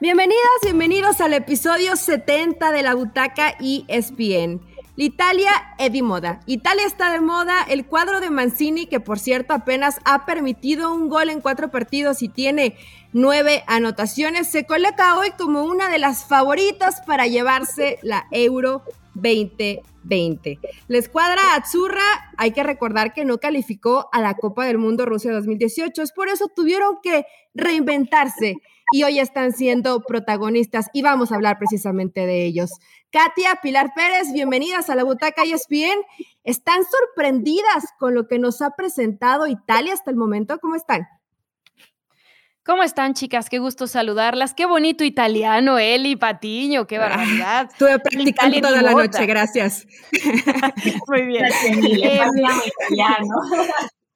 Bienvenidas, bienvenidos al episodio 70 de la Butaca ESPN. Italia è di moda. Italia está de moda. El cuadro de Mancini, que por cierto apenas ha permitido un gol en cuatro partidos y tiene nueve anotaciones, se coloca hoy como una de las favoritas para llevarse la Euro 2020. La escuadra Azzurra, hay que recordar que no calificó a la Copa del Mundo Rusia 2018, es por eso tuvieron que reinventarse y hoy están siendo protagonistas y vamos a hablar precisamente de ellos. Katia, Pilar Pérez, bienvenidas a la Butaca ESPN. ¿Están sorprendidas con lo que nos ha presentado Italia hasta el momento? ¿Cómo están? ¿Cómo están, chicas? Qué gusto saludarlas. Qué bonito italiano, Eli Patiño, qué barbaridad. Estuve practicando toda la noche, gracias. Muy bien. Eh, italiano.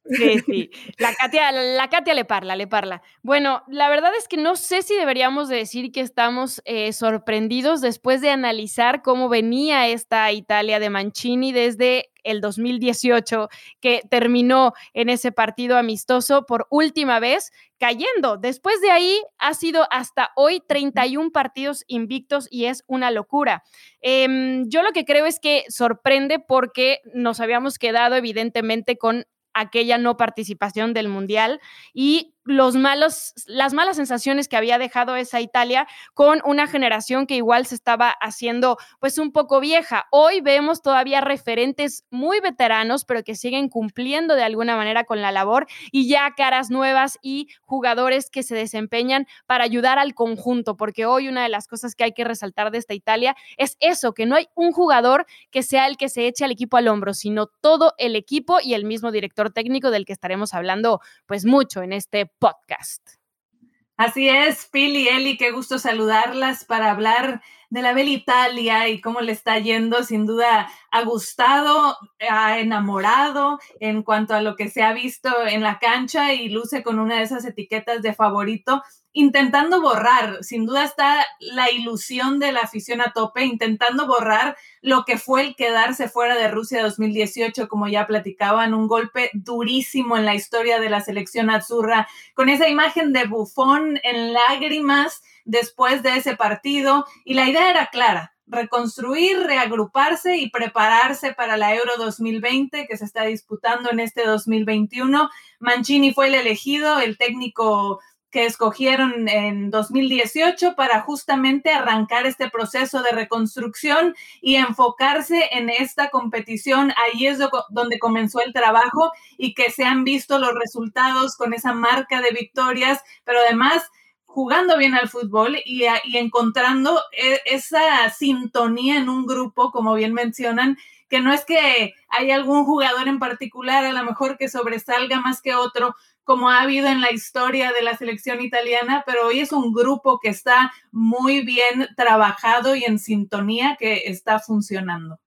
Sí, sí. La Katia, la Katia le parla, le parla. Bueno, la verdad es que no sé si deberíamos decir que estamos eh, sorprendidos después de analizar cómo venía esta Italia de Mancini desde el 2018, que terminó en ese partido amistoso por última vez cayendo. Después de ahí ha sido hasta hoy 31 partidos invictos y es una locura. Em, yo lo que creo es que sorprende porque nos habíamos quedado evidentemente con aquella no participación del Mundial y los malos, las malas sensaciones que había dejado esa Italia con una generación que igual se estaba haciendo pues un poco vieja. Hoy vemos todavía referentes muy veteranos, pero que siguen cumpliendo de alguna manera con la labor y ya caras nuevas y jugadores que se desempeñan para ayudar al conjunto, porque hoy una de las cosas que hay que resaltar de esta Italia es eso, que no hay un jugador que sea el que se eche al equipo al hombro, sino todo el equipo y el mismo director técnico del que estaremos hablando pues mucho en este podcast. Así es, Phil y Eli, qué gusto saludarlas para hablar de la Bella Italia y cómo le está yendo. Sin duda ha gustado, ha enamorado en cuanto a lo que se ha visto en la cancha y luce con una de esas etiquetas de favorito intentando borrar, sin duda está la ilusión de la afición a tope, intentando borrar lo que fue el quedarse fuera de Rusia 2018, como ya platicaban, un golpe durísimo en la historia de la selección azurra, con esa imagen de bufón en lágrimas después de ese partido, y la idea era clara, reconstruir, reagruparse y prepararse para la Euro 2020 que se está disputando en este 2021. Mancini fue el elegido, el técnico que escogieron en 2018 para justamente arrancar este proceso de reconstrucción y enfocarse en esta competición. Ahí es donde comenzó el trabajo y que se han visto los resultados con esa marca de victorias, pero además jugando bien al fútbol y, encontrando e, esa sintonía en un grupo, como bien mencionan, que no es que hay algún jugador en particular a lo mejor que sobresalga más que otro, como ha habido en la historia de la selección italiana, pero hoy es un grupo que está muy bien trabajado y en sintonía que está funcionando.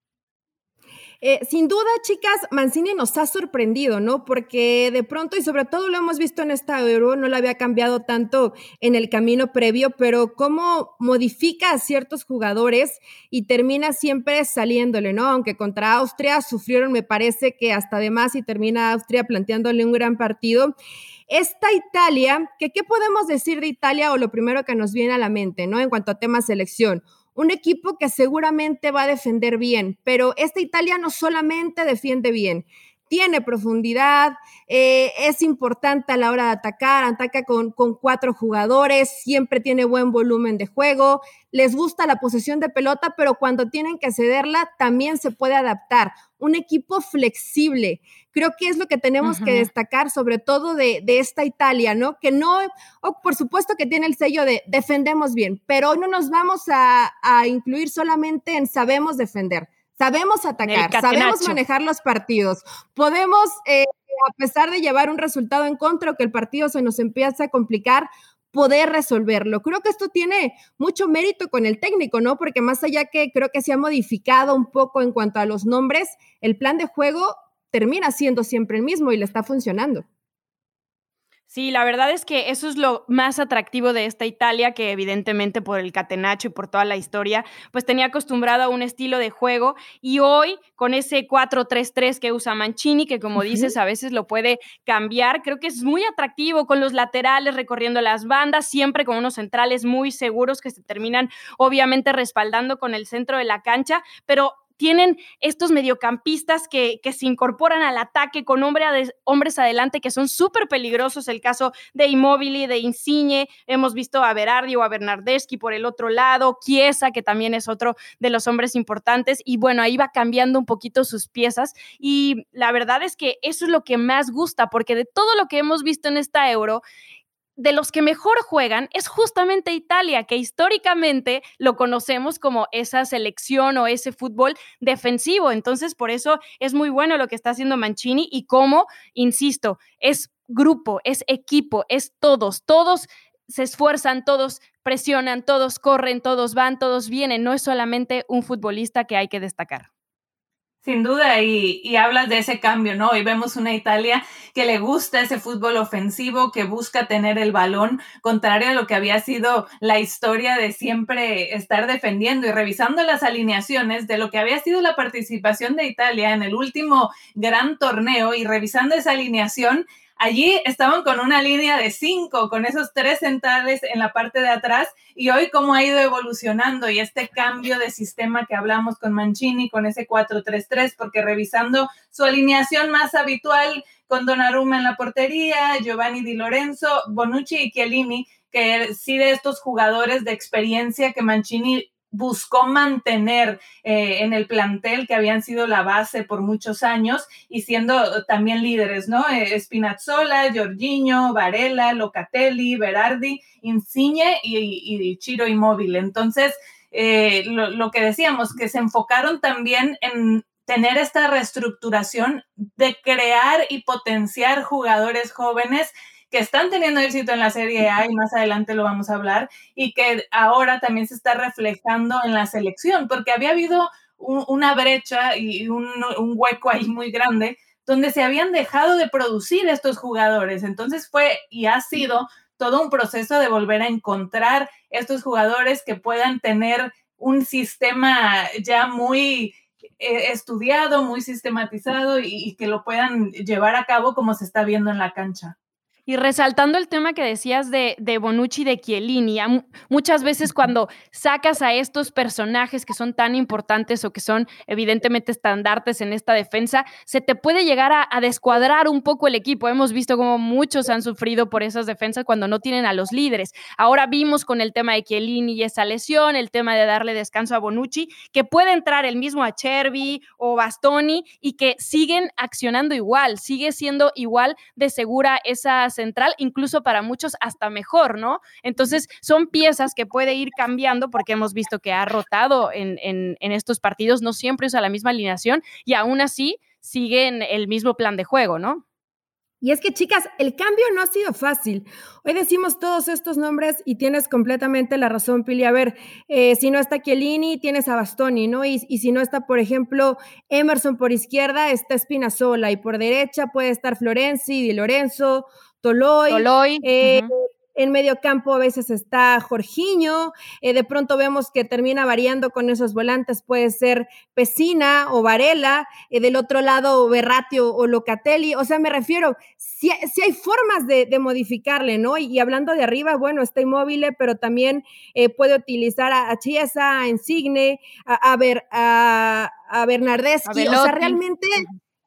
Eh, sin duda, chicas, Mancini nos ha sorprendido, ¿no? Porque de pronto, y sobre todo lo hemos visto en esta Euro, no lo había cambiado tanto en el camino previo, pero cómo modifica a ciertos jugadores y termina siempre saliéndole, ¿no? Aunque contra Austria sufrieron, me parece que hasta además y termina Austria planteándole un gran partido esta Italia, qué podemos decir de Italia o lo primero que nos viene a la mente, ¿no? En cuanto a tema selección un equipo que seguramente va a defender bien, pero esta Italia no solamente defiende bien, tiene profundidad, eh, es importante a la hora de atacar, ataca con, con, cuatro jugadores, siempre tiene buen volumen de juego, les gusta la posesión de pelota, pero cuando tienen que cederla también se puede adaptar. Un equipo flexible. Creo que es lo que tenemos que destacar, sobre todo de, de, esta Italia, ¿no? Que no, por supuesto que tiene el sello de defendemos bien, pero hoy no nos vamos a, a incluir solamente en sabemos defender Sabemos atacar, sabemos manejar los partidos, podemos, eh, a pesar de llevar un resultado en contra o que el partido se nos empieza a complicar, poder resolverlo. Creo que esto tiene mucho mérito con el técnico, ¿no? Porque más allá que creo que se ha modificado un poco en cuanto a los nombres, el plan de juego termina siendo siempre el mismo y le está funcionando. Sí, la verdad es que eso es lo más atractivo de esta Italia, que evidentemente por el catenacho y por toda la historia, pues tenía acostumbrado a un estilo de juego y hoy con ese 4-3-3 que usa Mancini, que como dices a veces lo puede cambiar, creo que es muy atractivo con los laterales recorriendo las bandas, siempre con unos centrales muy seguros que se terminan obviamente respaldando con el centro de la cancha, pero tienen estos mediocampistas que, se incorporan al ataque con hombres adelante que son súper peligrosos. El caso de Immobile, de Insigne, hemos visto a Berardi o a Bernardeschi por el otro lado, Chiesa, que también es otro de los hombres importantes. Y bueno, ahí va cambiando un poquito sus piezas. Y la verdad es que eso es lo que más gusta, porque de todo lo que hemos visto en esta euro, de los que mejor juegan es justamente Italia, que históricamente lo conocemos como esa selección o ese fútbol defensivo. Entonces, por eso es muy bueno lo que está haciendo Mancini y como, insisto, es grupo, es equipo, es todos, todos se esfuerzan, todos presionan, todos corren, todos van, todos vienen. No es solamente un futbolista que hay que destacar. Sin duda, y, hablas de ese cambio, ¿no? Hoy vemos una Italia que le gusta ese fútbol ofensivo, que busca tener el balón, contrario a lo que había sido la historia de siempre estar defendiendo y revisando las alineaciones de lo que había sido la participación de Italia en el último gran torneo y revisando esa alineación Allí estaban con una línea de cinco, con esos tres centrales en la parte de atrás y hoy cómo ha ido evolucionando y este cambio de sistema que hablamos con Mancini, con ese 4-3-3, porque revisando su alineación más habitual con Donnarumma en la portería, Giovanni Di Lorenzo, Bonucci y Chiellini, que sí de estos jugadores de experiencia que Mancini buscó mantener eh, en el plantel que habían sido la base por muchos años y siendo también líderes, ¿no? Eh, Spinazzola, Giorginio, Varela, Locatelli, Berardi, Insigne y, y Chiro Immobile. Entonces, eh, lo, lo que decíamos, que se enfocaron también en tener esta reestructuración de crear y potenciar jugadores jóvenes que están teniendo éxito en la Serie A y más adelante lo vamos a hablar, y que ahora también se está reflejando en la selección, porque había habido una brecha y un, hueco ahí muy grande donde se habían dejado de producir estos jugadores. Entonces fue y ha sido todo un proceso de volver a encontrar estos jugadores que puedan tener un sistema ya muy eh, estudiado, muy sistematizado y, que lo puedan llevar a cabo como se está viendo en la cancha. Y resaltando el tema que decías de, de Bonucci y de Chiellini, muchas veces cuando sacas a estos personajes que son tan importantes o que son evidentemente estandartes en esta defensa, se te puede llegar a, descuadrar un poco el equipo. Hemos visto cómo muchos han sufrido por esas defensas cuando no tienen a los líderes. Ahora vimos con el tema de Chiellini y esa lesión, el tema de darle descanso a Bonucci, que puede entrar el mismo a Chervi o Bastoni y que siguen accionando igual, sigue siendo igual de segura esa central, incluso para muchos hasta mejor, ¿no? Entonces, son piezas que puede ir cambiando porque hemos visto que ha rotado en, en, estos partidos, no siempre usa la misma alineación y aún así siguen el mismo plan de juego, ¿no? Y es que, chicas, el cambio no ha sido fácil. Hoy decimos todos estos nombres y tienes completamente la razón, Pili. A ver, eh, si no está Chiellini, tienes a Bastoni, ¿no? Y, y, si no está, por ejemplo, Emerson por izquierda, está Spinazzola y por derecha puede estar Florenzi, Di Lorenzo, Toloy. Eh, en medio campo a veces está Jorginho, eh, de pronto vemos que termina variando con esos volantes, puede ser Pesina o Varela, eh, del otro lado Berratio o Locatelli, o sea, me refiero, si, si hay formas de, modificarle, ¿no? Y, hablando de arriba, bueno, está inmóvil, pero también puede utilizar a, Chiesa, a Insigne, a, ver, a, a Bernardeschi, o sea, realmente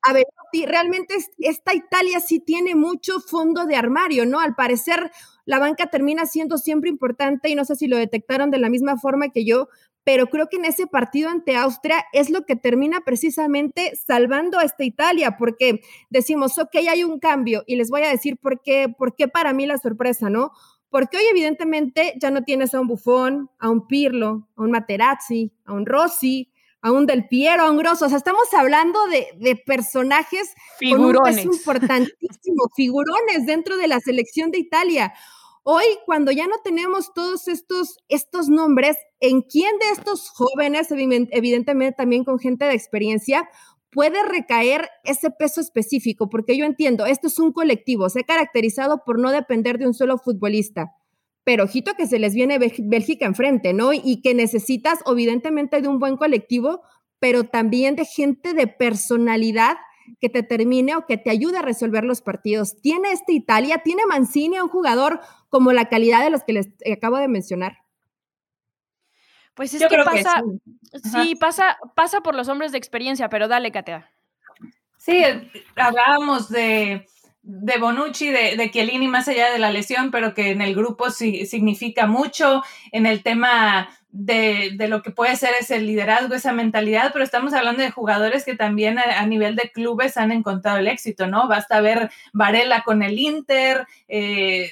a ver, realmente esta Italia sí tiene mucho fondo de armario, ¿no? Al parecer la banca termina siendo siempre importante y no sé si lo detectaron de la misma forma que yo, pero creo que en ese partido ante Austria es lo que termina precisamente salvando a esta Italia, porque decimos, ok, hay un cambio y les voy a decir por qué, por qué para mí la sorpresa, ¿no? Porque hoy evidentemente ya no tienes a un Buffon, a un Pirlo, a un Materazzi, a un Rossi, a un Del Piero, a un Grosso. O sea, estamos hablando de, personajes figurones. Con un importantísimo, figurones dentro de la selección de Italia. Hoy, cuando ya no tenemos todos estos, estos nombres, ¿en quién de estos jóvenes, evidentemente también con gente de experiencia, puede recaer ese peso específico, porque yo entiendo, esto es un colectivo, se ha caracterizado por no depender de un solo futbolista, pero ojito que se les viene Bélgica enfrente, ¿no? Y que necesitas evidentemente de un buen colectivo, pero también de gente de personalidad que te termine o que te ayude a resolver los partidos. ¿Tiene esta Italia? ¿Tiene Mancini un jugador como la calidad de los que les acabo de mencionar? Pues es que pasa, sí, pasa, pasa por los hombres de experiencia, pero dale, Katea. Sí, hablábamos de, de Bonucci, de, de Chiellini, más allá de la lesión, pero que en el grupo sí, significa mucho, en el tema de, de, lo que puede ser ese liderazgo, esa mentalidad, pero estamos hablando de jugadores que también a, nivel de clubes han encontrado el éxito, ¿no? Basta ver Varela con el Inter, eh,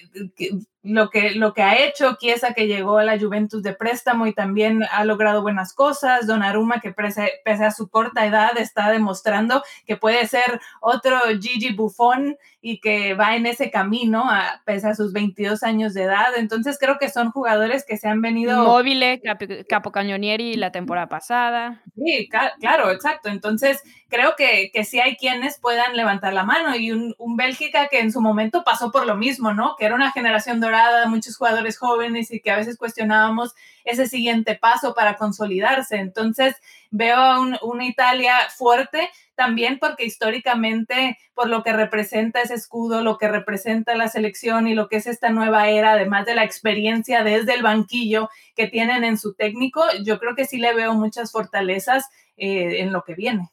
lo que, lo que ha hecho, Chiesa que llegó a la Juventus de préstamo y también ha logrado buenas cosas, Donnarumma que pese, pese a su corta edad está demostrando que puede ser otro Gigi Buffon y que va en ese camino a, pese a sus 22 años de edad. Entonces creo que son jugadores que se han venido... Móvile, Capo Cañonieri la temporada pasada. Sí, claro, exacto. Entonces creo que, que sí hay quienes puedan levantar la mano y un, un Bélgica que en su momento pasó por lo mismo, ¿no? Que era una generación dorada, muchos jugadores jóvenes y que a veces cuestionábamos ese siguiente paso para consolidarse. Entonces veo a una Italia fuerte también porque históricamente, por lo que representa ese escudo, lo que representa la selección y lo que es esta nueva era, además de la experiencia desde el banquillo que tienen en su técnico, yo creo que sí le veo muchas fortalezas eh, en lo que viene.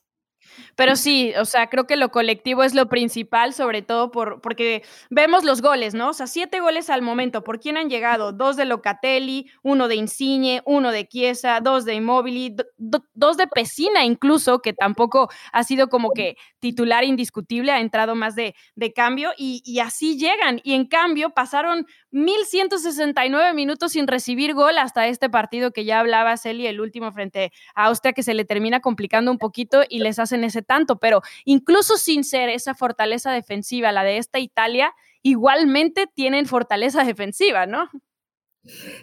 Pero sí, o sea, creo que lo colectivo es lo principal, sobre todo por, porque vemos los goles, ¿no? O sea, siete goles al momento. ¿Por quién han llegado? Dos de Locatelli, uno de Insigne, uno de Chiesa, dos de Immobili, dos de Pesina incluso, que tampoco ha sido como que titular indiscutible, ha entrado más de, de cambio y, y así llegan. Y en cambio pasaron 1169 minutos sin recibir gol hasta este partido que ya hablaba Celi, el último frente a Austria, que se le termina complicando un poquito y les hacen ese tanto, pero incluso sin ser esa fortaleza defensiva, la de esta Italia, igualmente tienen fortaleza defensiva, ¿no?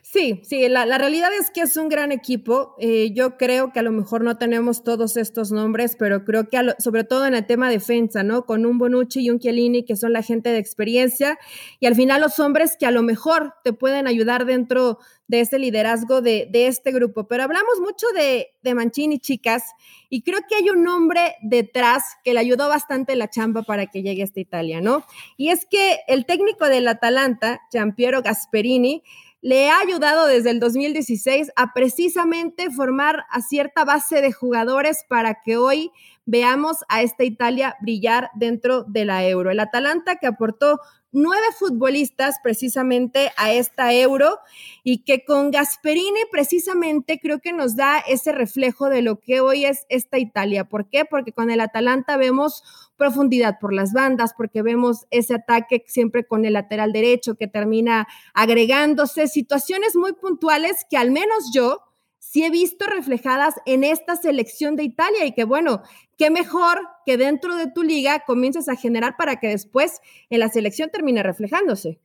Sí, sí, la, realidad es que es un gran equipo. Eh, yo creo que a lo mejor no tenemos todos estos nombres, pero creo que sobre todo en el tema defensa, ¿no? Con un Bonucci y un Chiellini que son la gente de experiencia y al final los hombres que a lo mejor te pueden ayudar dentro de este liderazgo de, este grupo. Pero hablamos mucho de, de Mancini, chicas, y creo que hay un nombre detrás que le ayudó bastante la chamba para que llegue a esta Italia, ¿no? Y es que el técnico del Atalanta, Giampiero Gasperini, le ha ayudado desde el 2016 a precisamente formar a cierta base de jugadores para que hoy veamos a esta Italia brillar dentro de la Euro. El Atalanta que aportó nueve futbolistas precisamente a esta euro y que con Gasperini precisamente creo que nos da ese reflejo de lo que hoy es esta Italia. ¿Por qué? Porque con el Atalanta vemos profundidad por las bandas, porque vemos ese ataque siempre con el lateral derecho que termina agregándose situaciones muy puntuales que al menos yo sí he visto reflejadas en esta selección de Italia y que bueno, qué mejor que dentro de tu liga comiences a generar para que después en la selección termine reflejándose.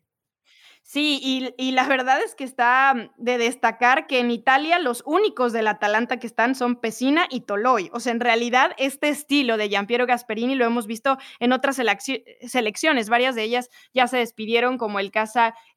Sí, y, la verdad es que está mm, de destacar que en Italia los únicos del Atalanta que están son Pesina y Toloi. O sea, en realidad este estilo de Giampiero Gasperini lo hemos visto en otras selecciones. Varias de ellas ya se despidieron, como el,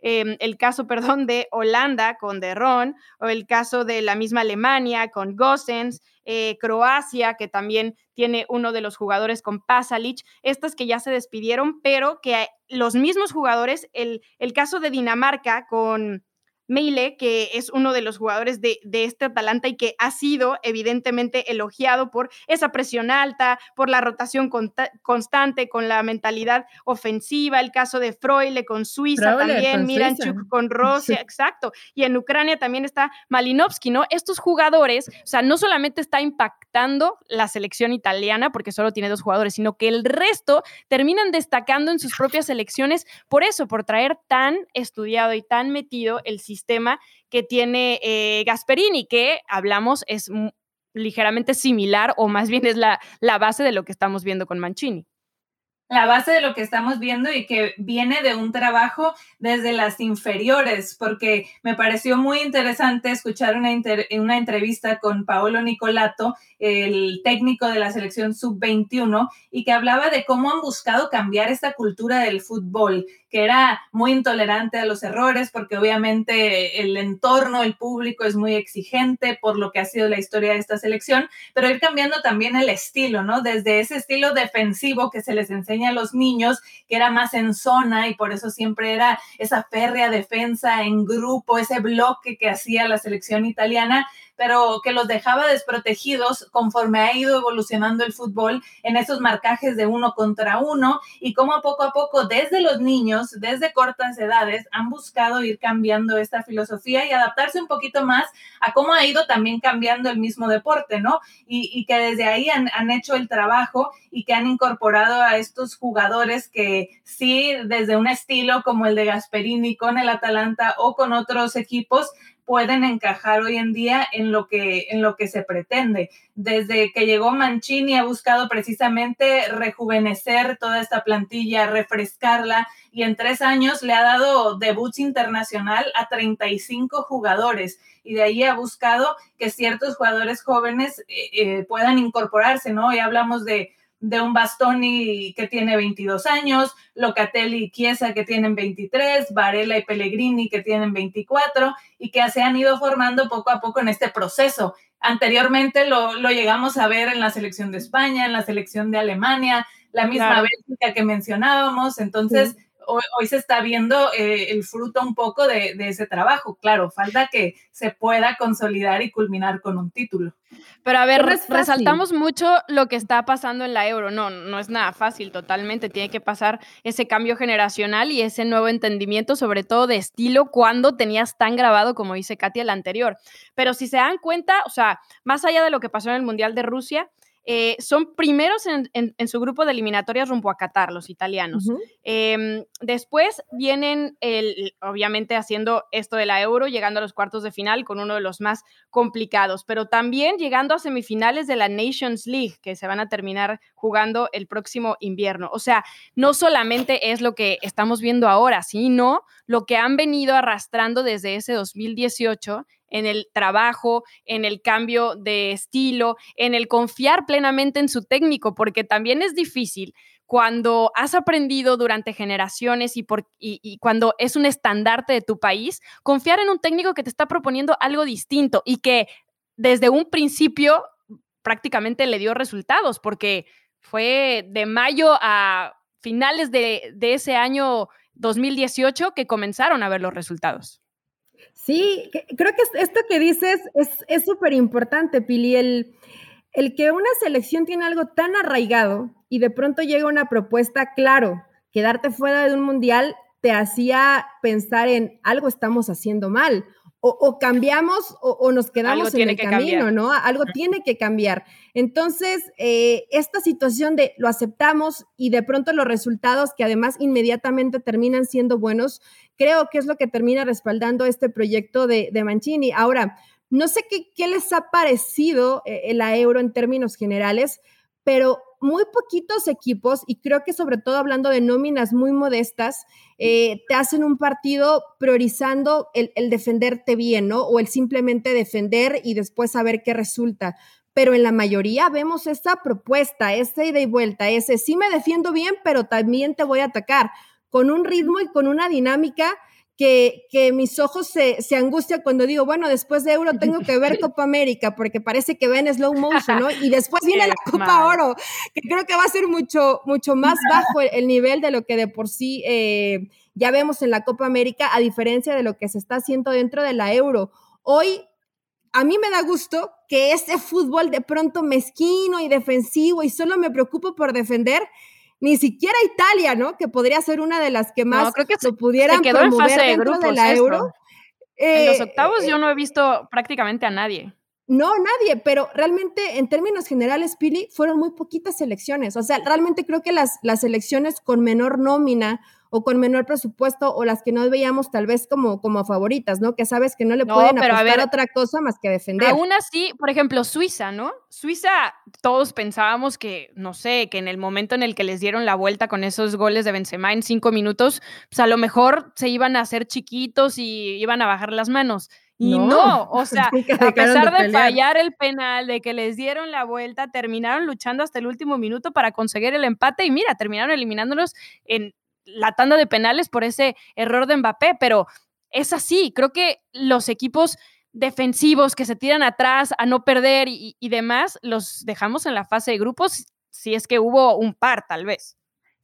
em, el caso perdón, de Holanda con De Ron, o el caso de la misma Alemania con Gossens. Eh, Croacia, que también tiene uno de los jugadores con Pasalic, estas que ya se despidieron, pero que los mismos jugadores, el, el caso de Dinamarca con Meile, que es uno de los jugadores de, este Atalanta y que ha sido evidentemente elogiado por esa presión alta, por la rotación constante, con la mentalidad ofensiva, el caso de Freule con Suiza también, Miranchuk con Rusia, exacto, y en Ucrania también está Malinovsky, ¿no? Estos jugadores, o sea, no solamente está impactando la selección italiana, porque solo tiene dos jugadores, sino que el resto terminan destacando en sus propias selecciones por eso, por traer tan estudiado y tan metido el sistema sistema que tiene eh, Gasperini, que hablamos es ligeramente similar o más bien es la, base de lo que estamos viendo con Mancini. la base de lo que estamos viendo y que viene de un trabajo desde las inferiores, porque me pareció muy interesante escuchar una, una entrevista con Paolo Nicolato, el técnico de la selección sub-21, y que hablaba de cómo han buscado cambiar esta cultura del fútbol, que era muy intolerante a los errores, porque obviamente el entorno, el público es muy exigente por lo que ha sido la historia de esta selección, pero ir cambiando también el estilo, ¿no? Desde ese estilo defensivo que se les enseña a los niños, que era más en zona y por eso siempre era esa férrea defensa en grupo, ese bloque que hacía la selección italiana, pero que los dejaba desprotegidos conforme ha ido evolucionando el fútbol en esos marcajes de uno contra uno y cómo poco a poco desde los niños, desde cortas edades, han buscado ir cambiando esta filosofía y adaptarse un poquito más a cómo ha ido también cambiando el mismo deporte, ¿no? Y, que desde ahí han, han hecho el trabajo y que han incorporado a estos jugadores que sí, desde un estilo como el de Gasperini con el Atalanta o con otros equipos, pueden encajar hoy en día en lo que, en lo que se pretende. Desde que llegó Mancini ha buscado precisamente rejuvenecer toda esta plantilla, refrescarla y en tres años le ha dado debuts internacional a 35 jugadores y de ahí ha buscado que ciertos jugadores jóvenes eh, eh, puedan incorporarse, ¿no? Y hablamos de de un Bastoni que tiene 22 años, Locatelli y Chiesa que tienen 23, Varela y Pellegrini que tienen 24 y que se han ido formando poco a poco en este proceso. Anteriormente lo, llegamos a ver en la selección de España, en la selección de Alemania, la misma Bélgica que mencionábamos. Entonces, hoy, se está viendo eh, el fruto un poco de, ese trabajo. Claro, falta que se pueda consolidar y culminar con un título. Pero a ver, resaltamos mucho lo que está pasando en la euro. No, no es nada fácil totalmente. Tiene que pasar ese cambio generacional y ese nuevo entendimiento, sobre todo de estilo, cuando tenías tan grabado, como dice Katia, el anterior. Pero si se dan cuenta, o sea, más allá de lo que pasó en el Mundial de Rusia, eh, son primeros en, su grupo de eliminatorias rumbo a Qatar, los italianos. Em, después vienen, el, obviamente, haciendo esto de la Euro, llegando a los cuartos de final con uno de los más complicados, pero también llegando a semifinales de la Nations League, que se van a terminar jugando el próximo invierno. O sea, no solamente es lo que estamos viendo ahora, sino lo que han venido arrastrando desde ese 2018 en el trabajo, en el cambio de estilo, en el confiar plenamente en su técnico, porque también es difícil cuando has aprendido durante generaciones y, cuando es un estandarte de tu país, confiar en un técnico que te está proponiendo algo distinto y que desde un principio prácticamente le dio resultados, porque fue de mayo a finales de ese año 2018 que comenzaron a ver los resultados. Sí, creo que esto que dices es súper importante, Pili, el, el que una selección tiene algo tan arraigado y de pronto llega una propuesta, claro, quedarte fuera de un mundial te hacía pensar en algo estamos haciendo mal o, cambiamos o, nos quedamos en el camino, ¿no? Algo tiene que cambiar. Entonces, eh, esta situación de lo aceptamos y de pronto los resultados que además inmediatamente terminan siendo buenos, creo que es lo que termina respaldando este proyecto de, Mancini. Ahora, no sé qué, qué les ha parecido eh, la euro en términos generales, pero muy poquitos equipos, y creo que sobre todo hablando de nóminas muy modestas, eh, te hacen un partido priorizando el, defenderte bien, ¿no? O el simplemente defender y después saber qué resulta. Pero en la mayoría vemos esta propuesta, esta ida y vuelta, ese sí me defiendo bien, pero también te voy a atacar, con un ritmo y con una dinámica que, que mis ojos se, se, angustian cuando digo, bueno, después de Euro tengo que ver Copa América, porque parece que ven slow motion, ¿no? Y después viene la Copa Oro, que creo que va a ser mucho, mucho más bajo el, nivel de lo que de por sí eh, ya vemos en la Copa América, a diferencia de lo que se está haciendo dentro de la Euro. Hoy, a mí me da gusto que ese fútbol de pronto mezquino y defensivo y solo me preocupo por defender, ni siquiera Italia, ¿no? Que podría ser una de las que más creo que se, lo pudieran quedó en fase de, grupos, de la Euro. en los octavos yo eh, no he visto prácticamente a nadie. No, nadie, pero realmente en términos generales, Pili, fueron muy poquitas elecciones. O sea, realmente creo que las, las elecciones con menor nómina o con menor presupuesto o las que no veíamos tal vez como, como favoritas, ¿no? Que sabes que no le pueden apostar a otra cosa más que defender. Aún así, por ejemplo, Suiza, ¿no? Suiza, todos pensábamos que, no sé, que en el momento en el que les dieron la vuelta con esos goles de Benzema en cinco minutos, pues a lo mejor se iban a hacer chiquitos y iban a bajar las manos. Y no, o sea, a pesar de, fallar el penal, de que les dieron la vuelta, terminaron luchando hasta el último minuto para conseguir el empate y mira, terminaron eliminándolos en la tanda de penales por ese error de Mbappé, pero es así, creo que los equipos defensivos que se tiran atrás a no perder y, y demás, los dejamos en la fase de grupos, si es que hubo un par tal vez.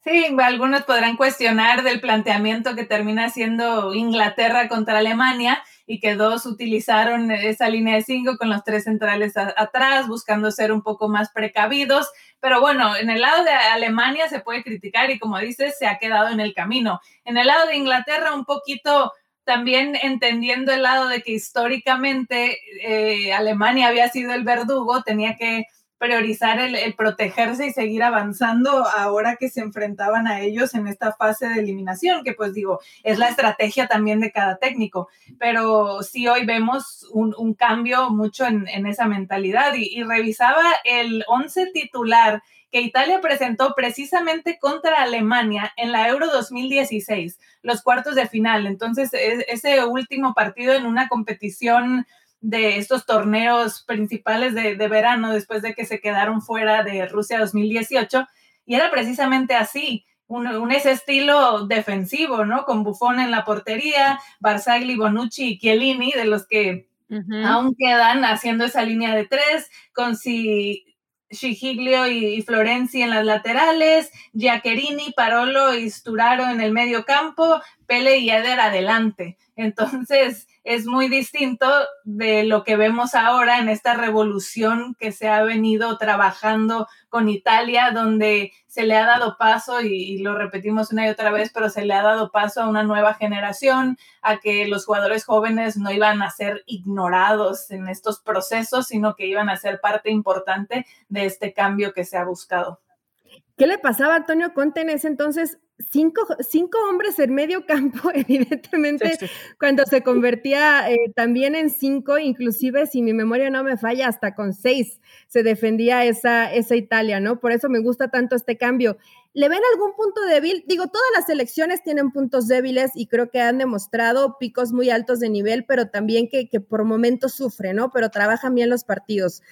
Sí, algunos podrán cuestionar del planteamiento que termina siendo Inglaterra contra Alemania y que dos utilizaron esa línea de cinco con los tres centrales atrás, buscando ser un poco más precavidos. Pero bueno, en el lado de Alemania se puede criticar y como dices, se ha quedado en el camino. En el lado de Inglaterra, un poquito también entendiendo el lado de que históricamente eh, Alemania había sido el verdugo, tenía que priorizar el, protegerse y seguir avanzando ahora que se enfrentaban a ellos en esta fase de eliminación, que pues digo, es la estrategia también de cada técnico, pero sí hoy vemos un, cambio mucho en, esa mentalidad y, revisaba el 11 titular que Italia presentó precisamente contra Alemania en la Euro 2016, los cuartos de final. Entonces, e, ese último partido en una competición de estos torneos principales de, verano después de que se quedaron fuera de Rusia 2018. Y era precisamente así, un, ese estilo defensivo, ¿no? Con Buffon en la portería, Barzagli, Bonucci y Chiellini, de los que aún quedan haciendo esa línea de tres, con si Shigiglio y Florenzi en las laterales, Giaccherini, Parolo y Sturaro en el medio campo, Pele y Eder adelante. Entonces, es muy distinto de lo que vemos ahora en esta revolución que se ha venido trabajando con Italia, donde se le ha dado paso, y, lo repetimos una y otra vez, pero se le ha dado paso a una nueva generación, a que los jugadores jóvenes no iban a ser ignorados en estos procesos, sino que iban a ser parte importante de este cambio que se ha buscado. ¿Qué le pasaba a Antonio Conte en ese entonces? cinco, cinco hombres en medio campo, evidentemente, cuando se convertía eh, también en cinco, inclusive si mi memoria no me falla, hasta con seis se defendía esa, esa Italia, ¿no? Por eso me gusta tanto este cambio. ¿Le ven algún punto débil? Digo, todas las selecciones tienen puntos débiles y creo que han demostrado picos muy altos de nivel, pero también que, que por momentos sufren, ¿no? Pero trabajan bien los partidos.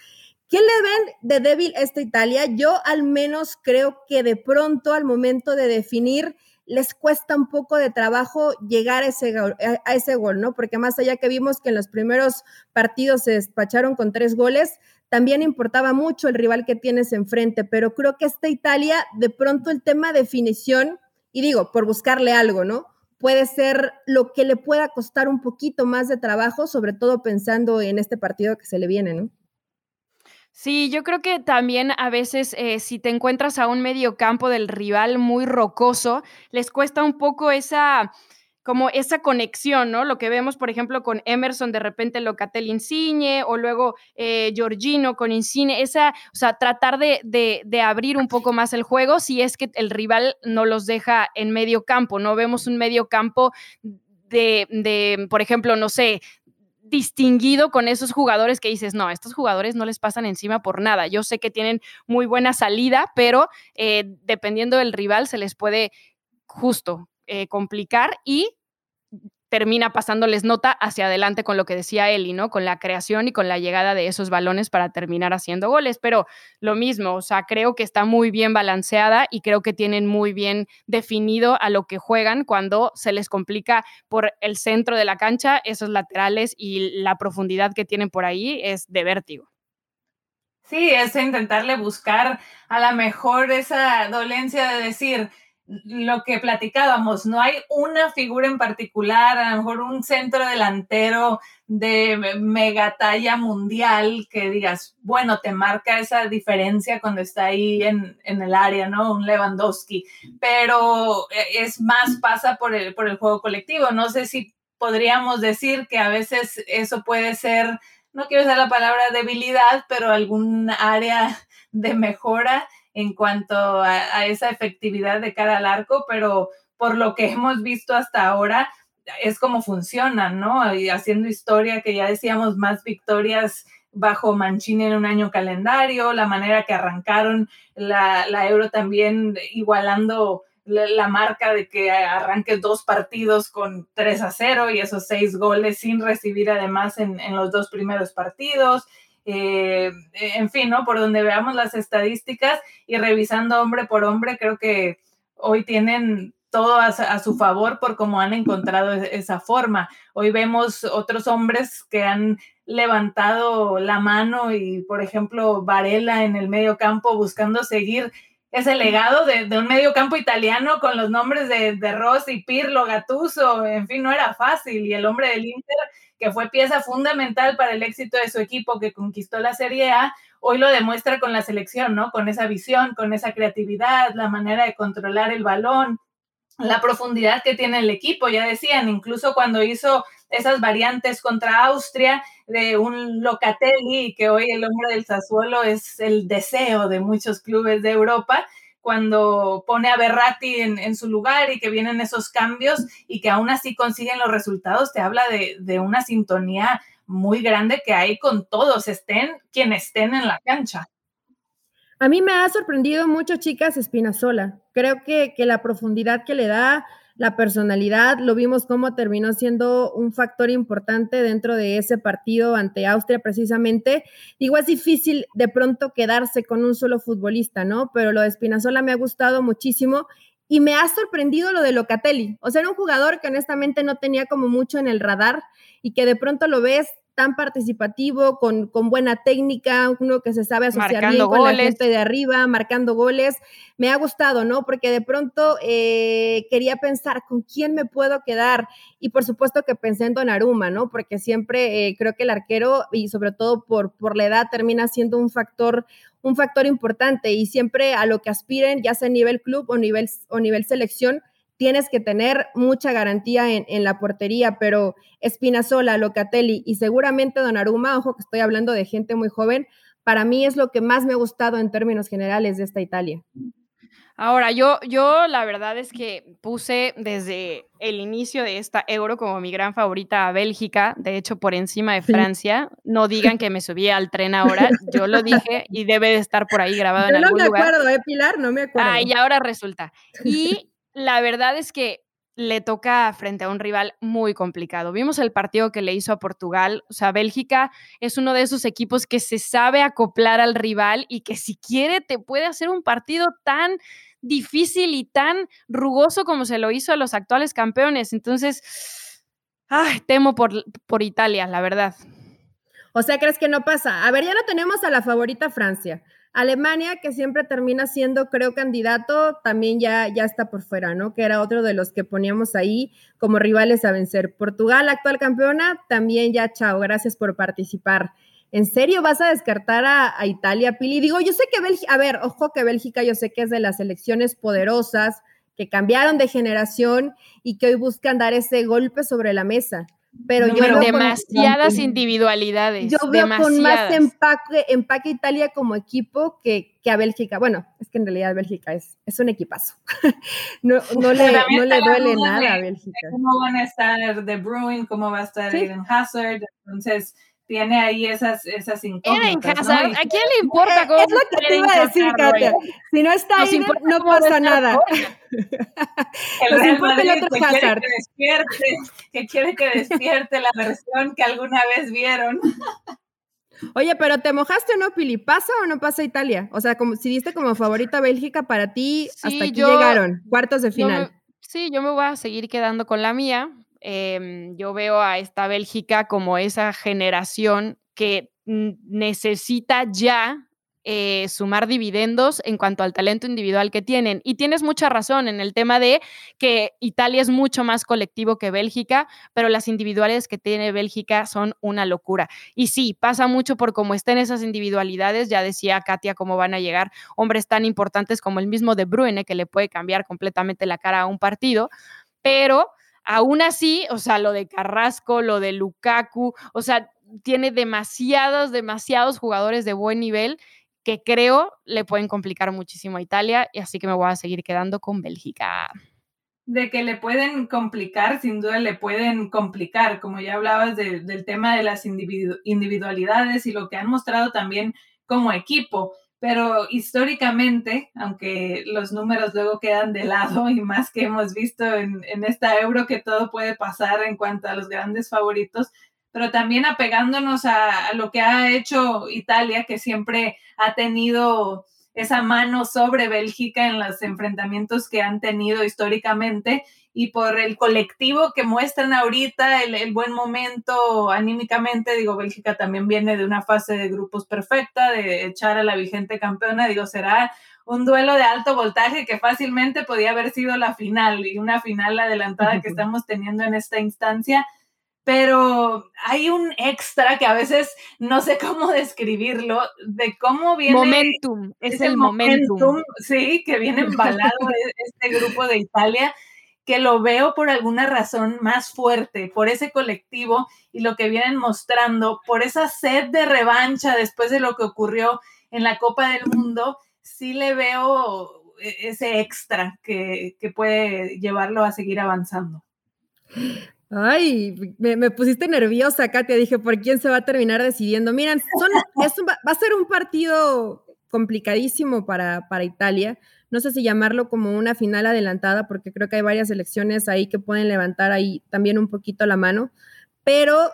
¿Qué le ven de débil esta Italia? Yo al menos creo que de pronto al momento de definir les cuesta un poco de trabajo llegar a ese, a ese gol, ¿no? Porque más allá que vimos que en los primeros partidos se despacharon con tres goles, también importaba mucho el rival que tienes enfrente, pero creo que esta Italia, de pronto el tema de definición, y digo, por buscarle algo, ¿no? Puede ser lo que le pueda costar un poquito más de trabajo, sobre todo pensando en este partido que se le viene, ¿no? Sí, yo creo que también a veces eh, si te encuentras a un medio campo del rival muy rocoso, les cuesta un poco esa como esa conexión, ¿no? Lo que vemos, por ejemplo, con Emerson, de repente Locatelli Insigne, o luego eh, Giorgino con Insigne, esa, o sea, tratar de, de, abrir un poco más el juego si es que el rival no los deja en medio campo, ¿no? Vemos un medio campo de, de, por ejemplo, no sé, distinguido con esos jugadores que dices, no, estos jugadores no les pasan encima por nada. Yo sé que tienen muy buena salida, pero eh, dependiendo del rival se les puede justo eh, complicar y termina pasándoles nota hacia adelante con lo que decía Eli, ¿no? Con la creación y con la llegada de esos balones para terminar haciendo goles. Pero lo mismo, o sea, creo que está muy bien balanceada y creo que tienen muy bien definido a lo que juegan cuando se les complica por el centro de la cancha, esos laterales y la profundidad que tienen por ahí es de vértigo. Sí, es intentarle buscar a la mejor esa dolencia de decir, lo que platicábamos, no hay una figura en particular, a lo mejor un centro delantero de megatalla mundial que digas, bueno, te marca esa diferencia cuando está ahí en, el área, ¿no? Un Lewandowski, pero eh, es más pasa por el, por el juego colectivo. No sé si podríamos decir que a veces eso puede ser no quiero usar la palabra debilidad, pero algún área de mejora en cuanto a, esa efectividad de cara al arco, pero por lo que hemos visto hasta ahora, es como funcionan, ¿no? Haciendo historia, que ya decíamos, más victorias bajo Mancini en un año calendario, la manera que arrancaron la, la Euro también igualando la, marca de que arranque dos partidos con 3 a 0 y esos seis goles sin recibir además en, los dos primeros partidos. Eh, en fin, ¿no? Por donde veamos las estadísticas y revisando hombre por hombre, creo que hoy tienen todo a, su favor por cómo han encontrado e, esa forma. Hoy vemos otros hombres que han levantado la mano y, por ejemplo, Varela en el medio campo buscando seguir ese legado de, un medio campo italiano con los nombres de, de Rossi, Pirlo, Gattuso, en fin, no era fácil. Y el hombre del Inter, que fue pieza fundamental para el éxito de su equipo que conquistó la Serie A, hoy lo demuestra con la selección, ¿no? Con esa visión, con esa creatividad, la manera de controlar el balón, la profundidad que tiene el equipo. Ya decían, incluso cuando hizo esas variantes contra Austria de un Locatelli, que hoy el hombre del Sassuolo es el deseo de muchos clubes de Europa, cuando pone a Berratti en, su lugar y que vienen esos cambios y que aún así consiguen los resultados, te habla de, de una sintonía muy grande que hay con todos, estén quienes estén en la cancha. A mí me ha sorprendido mucho, chicas, Espinazola. Creo que, que la profundidad que le da, la personalidad, lo vimos cómo terminó siendo un factor importante dentro de ese partido ante Austria precisamente. Digo, es difícil de pronto quedarse con un solo futbolista, ¿no? Pero lo de Espinazola me ha gustado muchísimo y me ha sorprendido lo de Locatelli. O sea, era un jugador que honestamente no tenía como mucho en el radar y que de pronto lo ves tan participativo, con, con, buena técnica, uno que se sabe asociar bien con la gente de arriba, marcando goles. Me ha gustado, ¿no? Porque de pronto eh, quería pensar con quién me puedo quedar. Y por supuesto que pensé en Donnarumma, ¿no? Porque siempre eh, creo que el arquero, y sobre todo por, por la edad, termina siendo un factor, un factor importante. Y siempre a lo que aspiren, ya sea a nivel club o nivel, o nivel selección, tienes que tener mucha garantía en, la portería, pero Espinazola, Locatelli y seguramente Donnarumma, ojo que estoy hablando de gente muy joven, para mí es lo que más me ha gustado en términos generales de esta Italia. Ahora, yo, yo la verdad es que puse desde el inicio de esta euro como mi gran favorita a Bélgica, de hecho por encima de Francia. No digan que me subí al tren ahora, yo lo dije y debe de estar por ahí grabado en algún lugar. No me acuerdo, ¿eh, Pilar? No me acuerdo. Ah, y ahora resulta. Y la verdad es que le toca frente a un rival muy complicado. Vimos el partido que le hizo a Portugal, o sea, Bélgica es uno de esos equipos que se sabe acoplar al rival y que si quiere te puede hacer un partido tan difícil y tan rugoso como se lo hizo a los actuales campeones. Entonces, ay, temo por, por Italia, la verdad. O sea, ¿crees que no pasa? A ver, ya no tenemos a la favorita Francia. Alemania, que siempre termina siendo, creo, candidato, también ya, ya está por fuera, ¿no? Que era otro de los que poníamos ahí como rivales a vencer. Portugal, actual campeona, también ya, chao, gracias por participar. ¿En serio vas a descartar a, Italia, Pili? Digo, yo sé que Bélgica, a ver, ojo que Bélgica yo sé que es de las selecciones poderosas, que cambiaron de generación y que hoy buscan dar ese golpe sobre la mesa. Pero yo veo demasiadas individualidades. Yo veo con más empaque, empaque Italia como equipo que, que, a Bélgica. Bueno, es que en realidad Bélgica es, es un equipazo. no, no, le, no le duele nada a Bélgica. ¿Cómo van a estar De Bruyne? ¿Cómo va a estar Eden Hazard? Entonces, tiene ahí esas, esas incógnitas. ¿no? ¿A quién le importa cómo Es lo que te iba a decir, Katia. Si no está ahí, no pasa nada. El Real Madrid el otro que Hazard. Quiere que, despierte, que quiere que despierte la versión que alguna vez vieron. Oye, pero ¿te mojaste o no, Pili? ¿Pasa o no pasa Italia? O sea, como, si diste como favorita Bélgica para ti, hasta aquí llegaron, cuartos de final. sí, yo me voy a seguir quedando con la mía, Em, yo veo a esta Bélgica como esa generación que necesita ya eh, sumar dividendos en cuanto al talento individual que tienen. Y tienes mucha razón en el tema de que Italia es mucho más colectivo que Bélgica, pero las individualidades que tiene Bélgica son una locura. Y sí, pasa mucho por cómo estén esas individualidades. Ya decía Katia cómo van a llegar hombres tan importantes como el mismo De Bruyne, que le puede cambiar completamente la cara a un partido, pero Aún así, o sea, lo de Carrasco, lo de Lukaku, o sea, tiene demasiados, demasiados jugadores de buen nivel que creo le pueden complicar muchísimo a Italia y así que me voy a seguir quedando con Bélgica. De que le pueden complicar, sin duda le pueden complicar, como ya hablabas del tema de las individualidades y lo que han mostrado también como equipo pero históricamente, aunque los números luego quedan de lado y más que hemos visto en, esta euro que todo puede pasar en cuanto a los grandes favoritos, pero también apegándonos a, lo que ha hecho Italia, que siempre ha tenido esa mano sobre Bélgica en los enfrentamientos que han tenido históricamente y por el colectivo que muestran ahorita, el, buen momento anímicamente, digo, Bélgica también viene de una fase de grupos perfecta, de echar a la vigente campeona, digo, será un duelo de alto voltaje que fácilmente podía haber sido la final y una final adelantada que estamos teniendo en esta instancia pero hay un extra que a veces no sé cómo describirlo, de cómo viene... Momentum, es el momentum. Sí, que viene embalado este grupo de Italia, que lo veo por alguna razón más fuerte, por ese colectivo y lo que vienen mostrando, por esa sed de revancha después de lo que ocurrió en la Copa del Mundo, sí le veo e-, ese extra que, que puede llevarlo a seguir avanzando. Ay, me, pusiste nerviosa, Katia. Dije, ¿por quién se va a terminar decidiendo? Miren, son, va, a ser un partido complicadísimo para, para Italia. No sé si llamarlo como una final adelantada, porque creo que hay varias elecciones ahí que pueden levantar ahí también un poquito la mano. Pero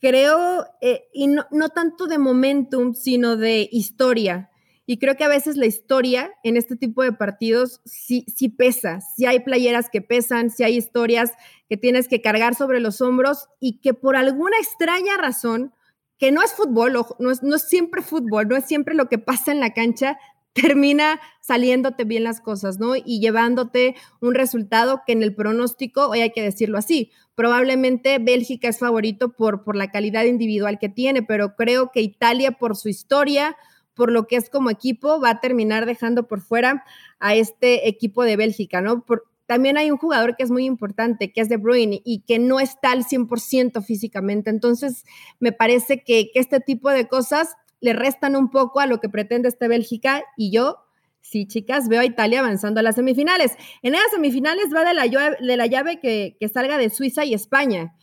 creo, eh, y no, no tanto de momentum, sino de historia. Y creo que a veces la historia en este tipo de partidos sí, sí pesa, sí hay playeras que pesan, sí hay historias que tienes que cargar sobre los hombros y que por alguna extraña razón, que no es fútbol, no es, no es siempre fútbol, no es siempre lo que pasa en la cancha, termina saliéndote bien las cosas, ¿no? Y llevándote un resultado que en el pronóstico, hoy hay que decirlo así, probablemente Bélgica es favorito por, por la calidad individual que tiene, pero creo que Italia por su historia, por lo que es como equipo, va a terminar dejando por fuera a este equipo de Bélgica, ¿no? también hay un jugador que es muy importante, que es De Bruyne, y que no está al 100% físicamente. Entonces, me parece que, este tipo de cosas le restan un poco a lo que pretende este Bélgica, y yo sí, chicas, veo a Italia avanzando a las semifinales. En esas semifinales va de la, de la llave que, que, salga de Suiza y España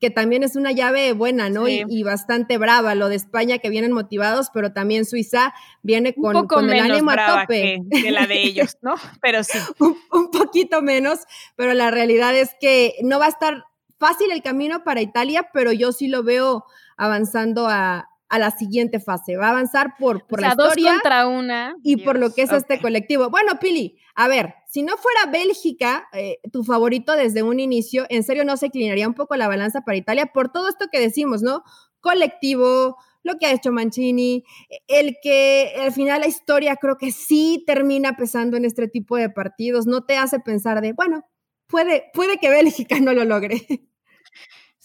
que también es una llave buena, ¿no? Y, bastante brava, lo de España que vienen motivados, pero también Suiza viene con, un con el ánimo a tope. Que, la de ellos, ¿no? Pero sí. un, poquito menos, pero la realidad es que no va a estar fácil el camino para Italia, pero yo sí lo veo avanzando a, la siguiente fase. Va a avanzar por, por la historia contra una. y por lo que es este colectivo. Bueno, Pili, a ver, si no fuera Bélgica eh, tu favorito desde un inicio, en serio no se inclinaría un poco la balanza para Italia por todo esto que decimos, ¿no? Colectivo, lo que ha hecho Mancini, el que al final la historia creo que sí termina pesando en este tipo de partidos, no te hace pensar de, bueno, puede, puede que Bélgica no lo logre.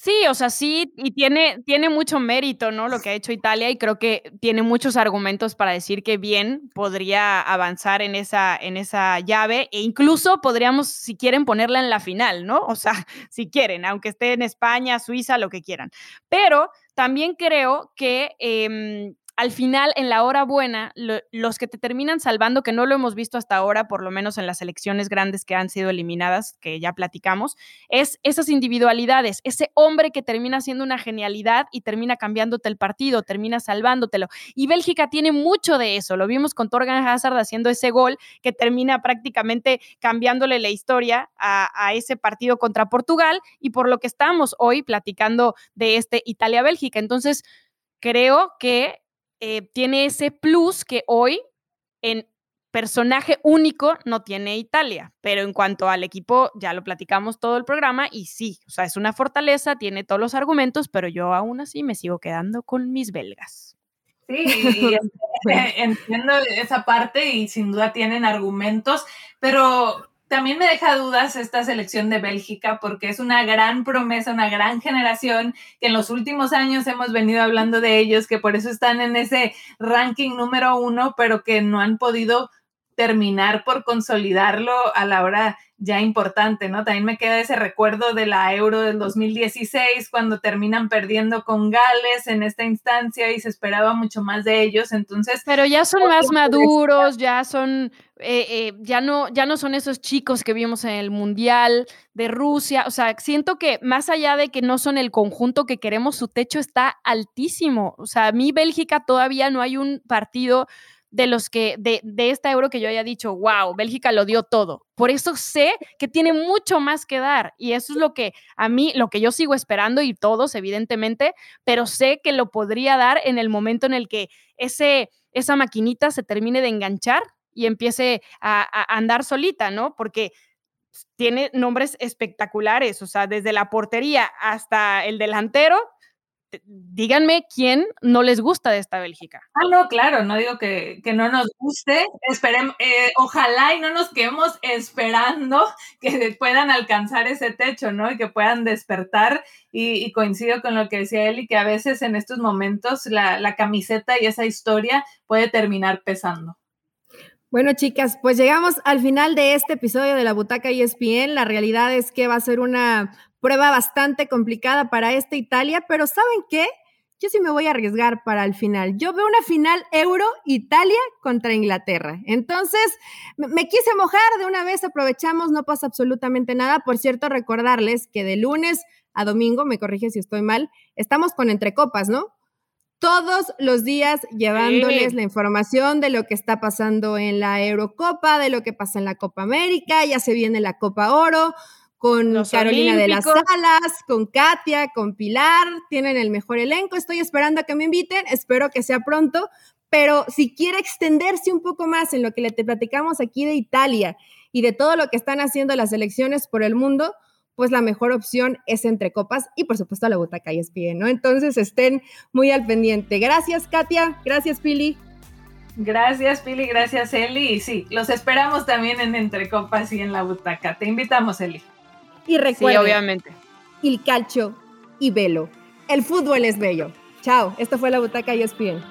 Sí, o sea, sí, y tiene, tiene mucho mérito, ¿no? Lo que ha hecho Italia y creo que tiene muchos argumentos para decir que bien podría avanzar en esa, en esa llave e incluso podríamos, si quieren, ponerla en la final, ¿no? O sea, si quieren, aunque esté en España, Suiza, lo que quieran. Pero también creo que em, al final, en la hora buena, los que te terminan salvando, que no lo hemos visto hasta ahora, por lo menos en las elecciones grandes que han sido eliminadas, que ya platicamos, es esas individualidades, ese hombre que termina siendo una genialidad y termina cambiándote el partido, termina salvándotelo. Y Bélgica tiene mucho de eso. Lo vimos con Torgan Hazard haciendo ese gol que termina prácticamente cambiándole la historia a, a ese partido contra Portugal y por lo que estamos hoy platicando de este Italia-Bélgica. Entonces, creo que eh, tiene ese plus que hoy en personaje único no tiene Italia, pero en cuanto al equipo, ya lo platicamos todo el programa y sí, o sea, es una fortaleza, tiene todos los argumentos, pero yo aún así me sigo quedando con mis belgas. Sí, entiendo esa parte y sin duda tienen argumentos, pero también me deja dudas esta selección de Bélgica porque es una gran promesa, una gran generación que en los últimos años hemos venido hablando de ellos, que por eso están en ese ranking número uno, pero que no han podido terminar por consolidarlo a la hora ya importante, ¿no? También me queda ese recuerdo de la Euro del 2016, cuando terminan perdiendo con Gales en esta instancia y se esperaba mucho más de ellos, entonces... Pero ya son más maduros, ya son, eh, eh, ya, no, ya no son esos chicos que vimos en el Mundial de Rusia, o sea, siento que más allá de que no son el conjunto que queremos, su techo está altísimo, o sea, a mí Bélgica todavía no hay un partido de los que, de, de esta euro que yo haya dicho, wow, Bélgica lo dio todo. Por eso sé que tiene mucho más que dar y eso es lo que a mí, lo que yo sigo esperando y todos, evidentemente, pero sé que lo podría dar en el momento en el que ese, esa maquinita se termine de enganchar y empiece a, andar solita, ¿no? Porque tiene nombres espectaculares, o sea, desde la portería hasta el delantero, díganme quién no les gusta de esta Bélgica. Ah, no, claro, no digo que, no nos guste, esperemos, eh, ojalá y no nos quedemos esperando que puedan alcanzar ese techo, ¿no? Y que puedan despertar. Y, coincido con lo que decía él y que a veces en estos momentos la, la camiseta y esa historia puede terminar pesando. Bueno, chicas, pues llegamos al final de este episodio de la Butaca ESPN. La realidad es que va a ser una prueba bastante complicada para esta Italia, pero ¿saben qué? Yo sí me voy a arriesgar para el final. Yo veo una final Euro-Italia contra Inglaterra. Entonces, me quise mojar de una vez, aprovechamos, no pasa absolutamente nada. Por cierto, recordarles que de lunes a domingo, me corrige si estoy mal, estamos con Entrecopas, ¿no? Todos los días llevándoles la información de lo que está pasando en la Eurocopa, de lo que pasa en la Copa América, ya se viene la Copa Oro con Carolina de las Salas, con Katia, con Pilar, tienen el mejor elenco, estoy esperando a que me inviten, espero que sea pronto, pero si quiere extenderse un poco más en lo que le te platicamos aquí de Italia y de todo lo que están haciendo las elecciones por el mundo, pues la mejor opción es entre copas y por supuesto la butaca y espien, ¿no? Entonces estén muy al pendiente. Gracias, Katia. Gracias, Pili. Gracias, Pili. Gracias, Eli. Y sí, los esperamos también en Entre Copas y en la butaca. Te invitamos, Eli. Y recuerden, sí, obviamente. El calcio y velo. El fútbol es bello. Chao, esto fue la Butaca y ESPN.